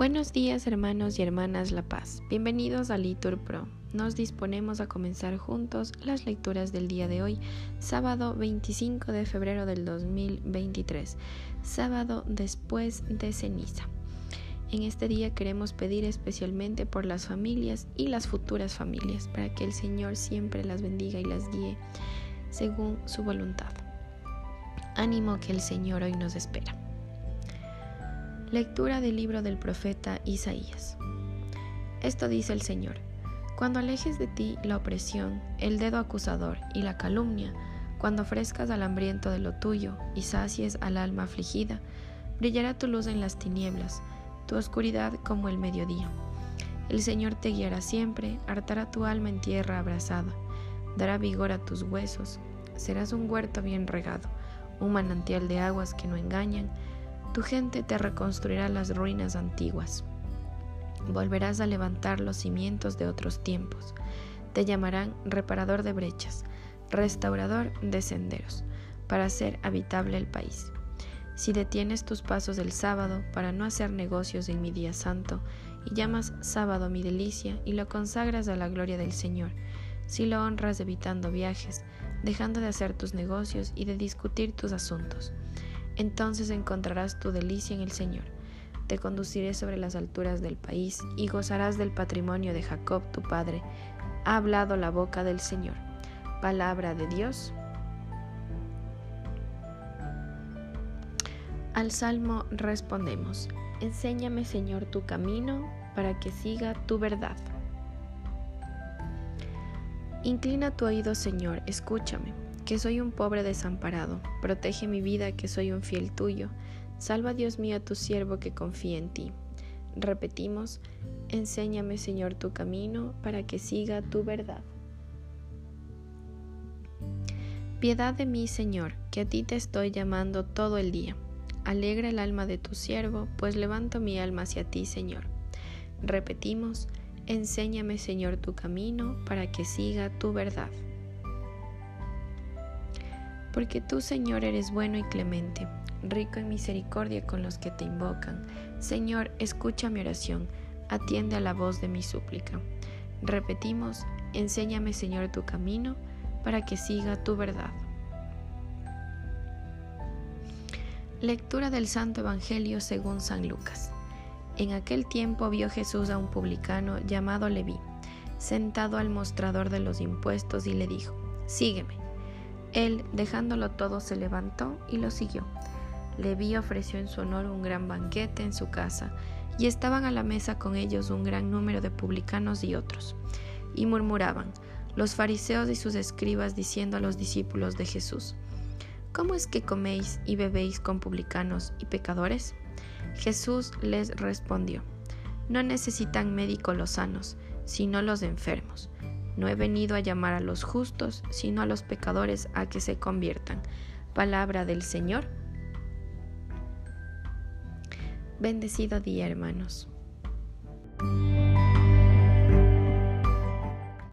Buenos días hermanos y hermanas La Paz, bienvenidos a Litur Pro. Nos disponemos a comenzar juntos las lecturas del día de hoy, sábado 25 de febrero del 2023, sábado después de ceniza. En este día queremos pedir especialmente por las familias y las futuras familias, para que el Señor siempre las bendiga y las guíe según su voluntad. Ánimo que el Señor hoy nos espera. Lectura del libro del profeta Isaías. Esto dice el Señor, cuando alejes de ti la opresión, el dedo acusador y la calumnia, cuando ofrezcas al hambriento de lo tuyo y sacies al alma afligida, brillará tu luz en las tinieblas, tu oscuridad como el mediodía. El Señor te guiará siempre, hartará tu alma en tierra abrasada, dará vigor a tus huesos, serás un huerto bien regado, un manantial de aguas que no engañan, tu gente te reconstruirá las ruinas antiguas. Volverás a levantar los cimientos de otros tiempos. Te llamarán reparador de brechas, restaurador de senderos, para hacer habitable el país. Si detienes tus pasos el sábado para no hacer negocios en mi día santo, y llamas sábado mi delicia y lo consagras a la gloria del Señor, si lo honras evitando viajes, dejando de hacer tus negocios y de discutir tus asuntos, entonces encontrarás tu delicia en el Señor. Te conduciré sobre las alturas del país y gozarás del patrimonio de Jacob tu Padre. Ha hablado la boca del Señor. Palabra de Dios. Al Salmo respondemos, Enséñame Señor tu camino para que siga tu verdad. Inclina tu oído Señor, escúchame que soy un pobre desamparado. Protege mi vida, que soy un fiel tuyo. Salva, Dios mío, a tu siervo que confía en ti. Repetimos, enséñame, Señor, tu camino, para que siga tu verdad. Piedad de mí, Señor, que a ti te estoy llamando todo el día. Alegra el alma de tu siervo, pues levanto mi alma hacia ti, Señor. Repetimos, enséñame, Señor, tu camino, para que siga tu verdad porque tú, Señor, eres bueno y clemente, rico en misericordia con los que te invocan. Señor, escucha mi oración, atiende a la voz de mi súplica. Repetimos, enséñame, Señor, tu camino, para que siga tu verdad. Lectura del Santo Evangelio según San Lucas. En aquel tiempo vio Jesús a un publicano llamado Leví, sentado al mostrador de los impuestos y le dijo, Sígueme. Él, dejándolo todo, se levantó y lo siguió. Leví ofreció en su honor un gran banquete en su casa, y estaban a la mesa con ellos un gran número de publicanos y otros. Y murmuraban, los fariseos y sus escribas diciendo a los discípulos de Jesús, ¿Cómo es que coméis y bebéis con publicanos y pecadores? Jesús les respondió, No necesitan médico los sanos, sino los enfermos. No he venido a llamar a los justos, sino a los pecadores a que se conviertan. Palabra del Señor. Bendecido día, hermanos.